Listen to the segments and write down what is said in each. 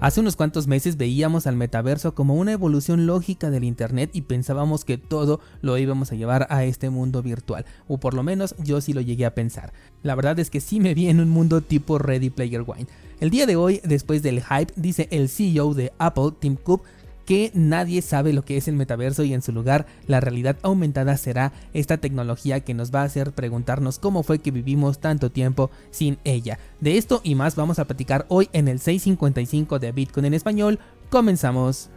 Hace unos cuantos meses veíamos al metaverso como una evolución lógica del Internet y pensábamos que todo lo íbamos a llevar a este mundo virtual, o por lo menos yo sí lo llegué a pensar. La verdad es que sí me vi en un mundo tipo Ready Player Wine. El día de hoy, después del hype, dice el CEO de Apple, Tim Cook, que nadie sabe lo que es el metaverso y en su lugar la realidad aumentada será esta tecnología que nos va a hacer preguntarnos cómo fue que vivimos tanto tiempo sin ella. De esto y más vamos a platicar hoy en el 655 de Bitcoin en español. Comenzamos.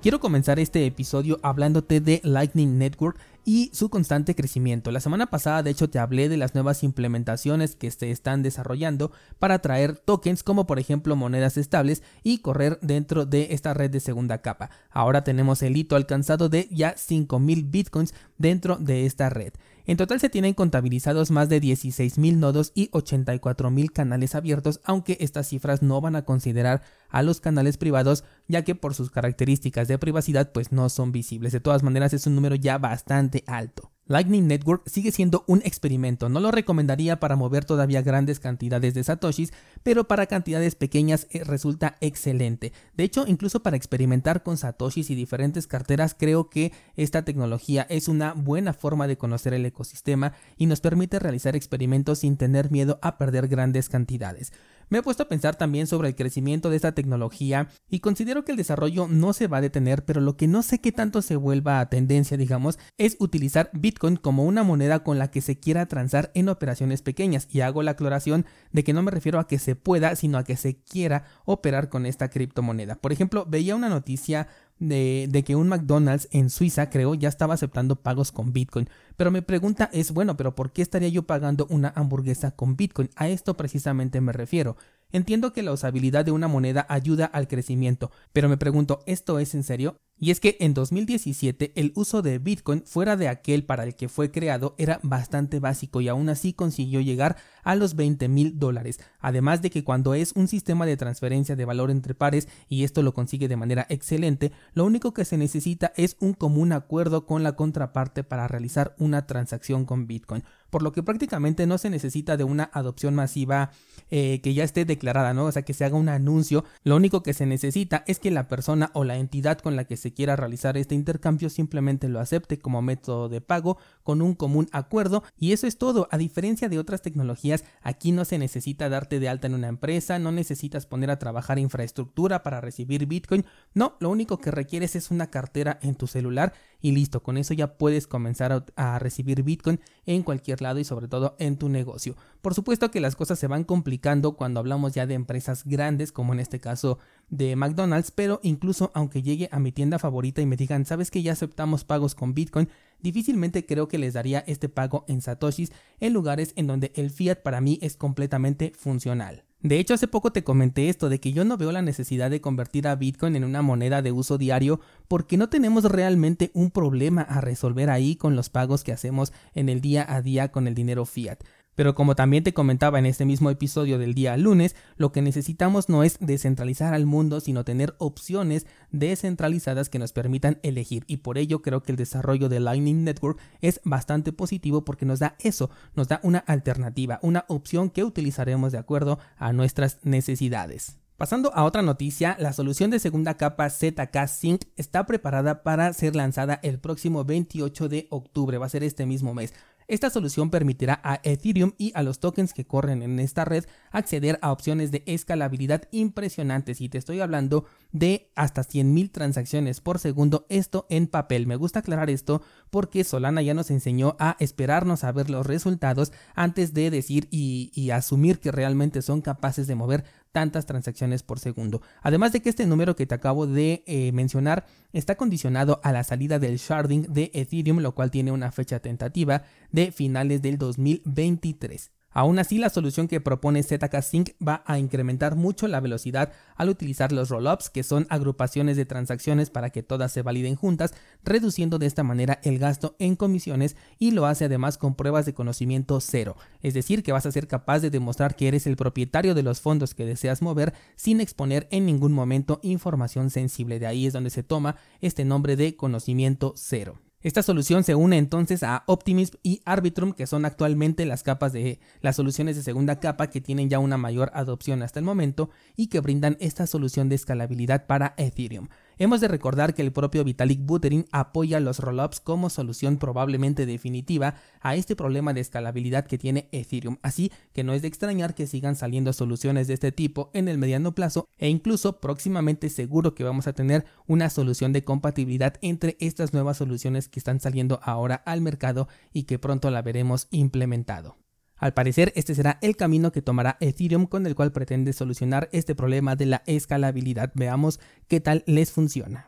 Quiero comenzar este episodio hablándote de Lightning Network y su constante crecimiento. La semana pasada de hecho te hablé de las nuevas implementaciones que se están desarrollando para traer tokens como por ejemplo monedas estables y correr dentro de esta red de segunda capa. Ahora tenemos el hito alcanzado de ya 5000 bitcoins dentro de esta red. En total se tienen contabilizados más de 16.000 nodos y 84.000 canales abiertos, aunque estas cifras no van a considerar a los canales privados, ya que por sus características de privacidad pues no son visibles. De todas maneras es un número ya bastante alto. Lightning Network sigue siendo un experimento, no lo recomendaría para mover todavía grandes cantidades de satoshis, pero para cantidades pequeñas eh, resulta excelente. De hecho, incluso para experimentar con satoshis y diferentes carteras, creo que esta tecnología es una buena forma de conocer el ecosistema y nos permite realizar experimentos sin tener miedo a perder grandes cantidades. Me he puesto a pensar también sobre el crecimiento de esta tecnología y considero que el desarrollo no se va a detener, pero lo que no sé qué tanto se vuelva a tendencia, digamos, es utilizar Bitcoin como una moneda con la que se quiera transar en operaciones pequeñas. Y hago la aclaración de que no me refiero a que se pueda, sino a que se quiera operar con esta criptomoneda. Por ejemplo, veía una noticia de, que un McDonald's en Suiza, creo, ya estaba aceptando pagos con Bitcoin. Pero mi pregunta es, bueno, pero ¿por qué estaría yo pagando una hamburguesa con Bitcoin? A esto precisamente me refiero. Entiendo que la usabilidad de una moneda ayuda al crecimiento, pero me pregunto, ¿esto es en serio? Y es que en 2017 el uso de Bitcoin fuera de aquel para el que fue creado era bastante básico y aún así consiguió llegar a los 20 mil dólares. Además de que cuando es un sistema de transferencia de valor entre pares y esto lo consigue de manera excelente, lo único que se necesita es un común acuerdo con la contraparte para realizar una transacción con Bitcoin por lo que prácticamente no se necesita de una adopción masiva eh, que ya esté declarada, ¿no? O sea, que se haga un anuncio. Lo único que se necesita es que la persona o la entidad con la que se quiera realizar este intercambio simplemente lo acepte como método de pago con un común acuerdo y eso es todo. A diferencia de otras tecnologías, aquí no se necesita darte de alta en una empresa, no necesitas poner a trabajar infraestructura para recibir Bitcoin. No, lo único que requieres es una cartera en tu celular y listo, con eso ya puedes comenzar a, recibir Bitcoin en cualquier lado y sobre todo en tu negocio. Por supuesto que las cosas se van complicando cuando hablamos ya de empresas grandes, como en este caso de McDonald's, pero incluso aunque llegue a mi tienda favorita y me digan, sabes que ya aceptamos pagos con Bitcoin, difícilmente creo que les daría este pago en satoshis en lugares en donde el fiat para mí es completamente funcional. De hecho, hace poco te comenté esto de que yo no veo la necesidad de convertir a Bitcoin en una moneda de uso diario porque no tenemos realmente un problema a resolver ahí con los pagos que hacemos en el día a día con el dinero fiat. Pero como también te comentaba en este mismo episodio del día lunes, lo que necesitamos no es descentralizar al mundo, sino tener opciones descentralizadas que nos permitan elegir. Y por ello creo que el desarrollo de Lightning Network es bastante positivo porque nos da eso, nos da una alternativa, una opción que utilizaremos de acuerdo a nuestras necesidades. Pasando a otra noticia, la solución de segunda capa ZK Sync está preparada para ser lanzada el próximo 28 de octubre, va a ser este mismo mes. Esta solución permitirá a Ethereum y a los tokens que corren en esta red acceder a opciones de escalabilidad impresionantes y te estoy hablando de hasta 100.000 transacciones por segundo, esto en papel. Me gusta aclarar esto porque Solana ya nos enseñó a esperarnos a ver los resultados antes de decir y, y asumir que realmente son capaces de mover tantas transacciones por segundo. Además de que este número que te acabo de eh, mencionar está condicionado a la salida del sharding de Ethereum, lo cual tiene una fecha tentativa de finales del 2023. Aún así, la solución que propone ZK Sync va a incrementar mucho la velocidad al utilizar los rollups, que son agrupaciones de transacciones para que todas se validen juntas, reduciendo de esta manera el gasto en comisiones y lo hace además con pruebas de conocimiento cero, es decir, que vas a ser capaz de demostrar que eres el propietario de los fondos que deseas mover sin exponer en ningún momento información sensible. De ahí es donde se toma este nombre de conocimiento cero. Esta solución se une entonces a Optimism y Arbitrum, que son actualmente las capas de las soluciones de segunda capa que tienen ya una mayor adopción hasta el momento y que brindan esta solución de escalabilidad para Ethereum. Hemos de recordar que el propio Vitalik Buterin apoya los rollups como solución probablemente definitiva a este problema de escalabilidad que tiene Ethereum, así que no es de extrañar que sigan saliendo soluciones de este tipo en el mediano plazo e incluso próximamente seguro que vamos a tener una solución de compatibilidad entre estas nuevas soluciones que están saliendo ahora al mercado y que pronto la veremos implementado. Al parecer, este será el camino que tomará Ethereum con el cual pretende solucionar este problema de la escalabilidad. Veamos qué tal les funciona.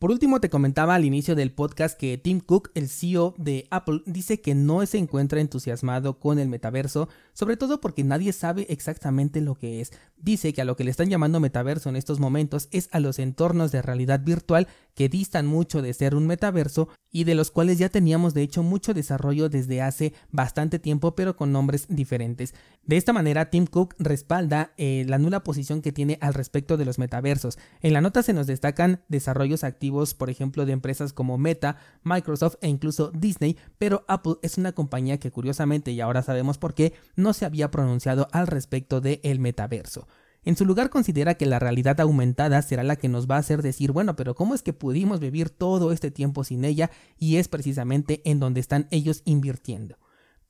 Por último, te comentaba al inicio del podcast que Tim Cook, el CEO de Apple, dice que no se encuentra entusiasmado con el metaverso, sobre todo porque nadie sabe exactamente lo que es. Dice que a lo que le están llamando metaverso en estos momentos es a los entornos de realidad virtual que distan mucho de ser un metaverso y de los cuales ya teníamos de hecho mucho desarrollo desde hace bastante tiempo pero con nombres diferentes. De esta manera, Tim Cook respalda eh, la nula posición que tiene al respecto de los metaversos. En la nota se nos destacan desarrollos activos por ejemplo, de empresas como Meta, Microsoft e incluso Disney, pero Apple es una compañía que curiosamente, y ahora sabemos por qué, no se había pronunciado al respecto del el metaverso. En su lugar considera que la realidad aumentada será la que nos va a hacer decir, bueno, pero ¿cómo es que pudimos vivir todo este tiempo sin ella? Y es precisamente en donde están ellos invirtiendo.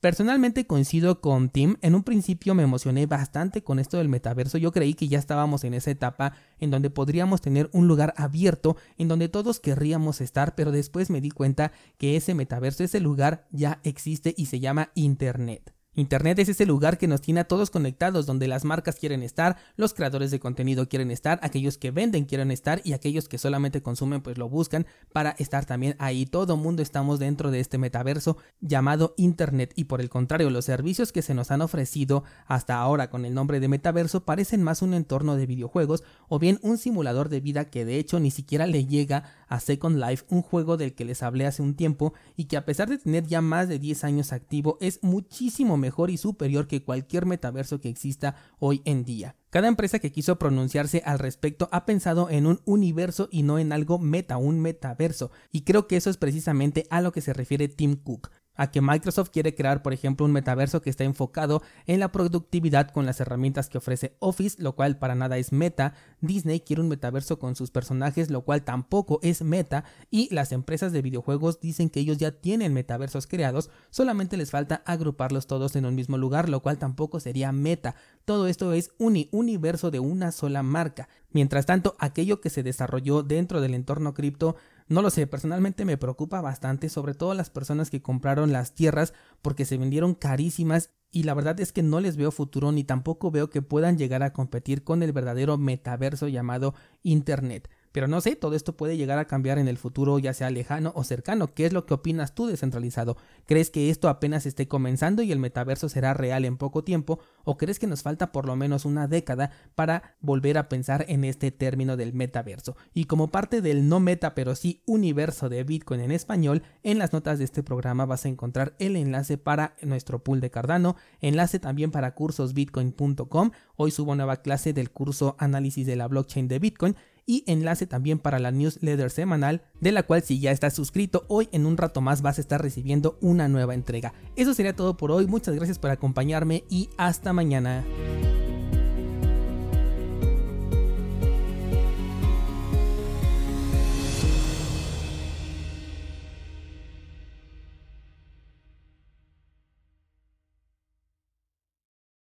Personalmente coincido con Tim, en un principio me emocioné bastante con esto del metaverso, yo creí que ya estábamos en esa etapa en donde podríamos tener un lugar abierto en donde todos querríamos estar, pero después me di cuenta que ese metaverso, ese lugar ya existe y se llama Internet. Internet es ese lugar que nos tiene a todos conectados, donde las marcas quieren estar, los creadores de contenido quieren estar, aquellos que venden quieren estar y aquellos que solamente consumen pues lo buscan para estar también ahí. Todo mundo estamos dentro de este metaverso llamado Internet y por el contrario los servicios que se nos han ofrecido hasta ahora con el nombre de metaverso parecen más un entorno de videojuegos o bien un simulador de vida que de hecho ni siquiera le llega a Second Life, un juego del que les hablé hace un tiempo y que a pesar de tener ya más de 10 años activo es muchísimo mejor y superior que cualquier metaverso que exista hoy en día. Cada empresa que quiso pronunciarse al respecto ha pensado en un universo y no en algo meta, un metaverso, y creo que eso es precisamente a lo que se refiere Tim Cook a que Microsoft quiere crear, por ejemplo, un metaverso que está enfocado en la productividad con las herramientas que ofrece Office, lo cual para nada es meta. Disney quiere un metaverso con sus personajes, lo cual tampoco es meta. Y las empresas de videojuegos dicen que ellos ya tienen metaversos creados, solamente les falta agruparlos todos en un mismo lugar, lo cual tampoco sería meta. Todo esto es un universo de una sola marca. Mientras tanto, aquello que se desarrolló dentro del entorno cripto no lo sé, personalmente me preocupa bastante, sobre todo las personas que compraron las tierras porque se vendieron carísimas y la verdad es que no les veo futuro ni tampoco veo que puedan llegar a competir con el verdadero metaverso llamado Internet. Pero no sé, todo esto puede llegar a cambiar en el futuro, ya sea lejano o cercano. ¿Qué es lo que opinas tú descentralizado? ¿Crees que esto apenas esté comenzando y el metaverso será real en poco tiempo? ¿O crees que nos falta por lo menos una década para volver a pensar en este término del metaverso? Y como parte del no meta pero sí universo de Bitcoin en español, en las notas de este programa vas a encontrar el enlace para nuestro pool de Cardano, enlace también para cursosbitcoin.com. Hoy subo nueva clase del curso análisis de la blockchain de Bitcoin y enlace también para la newsletter semanal, de la cual si ya estás suscrito, hoy en un rato más vas a estar recibiendo una nueva entrega. Eso sería todo por hoy, muchas gracias por acompañarme y hasta mañana.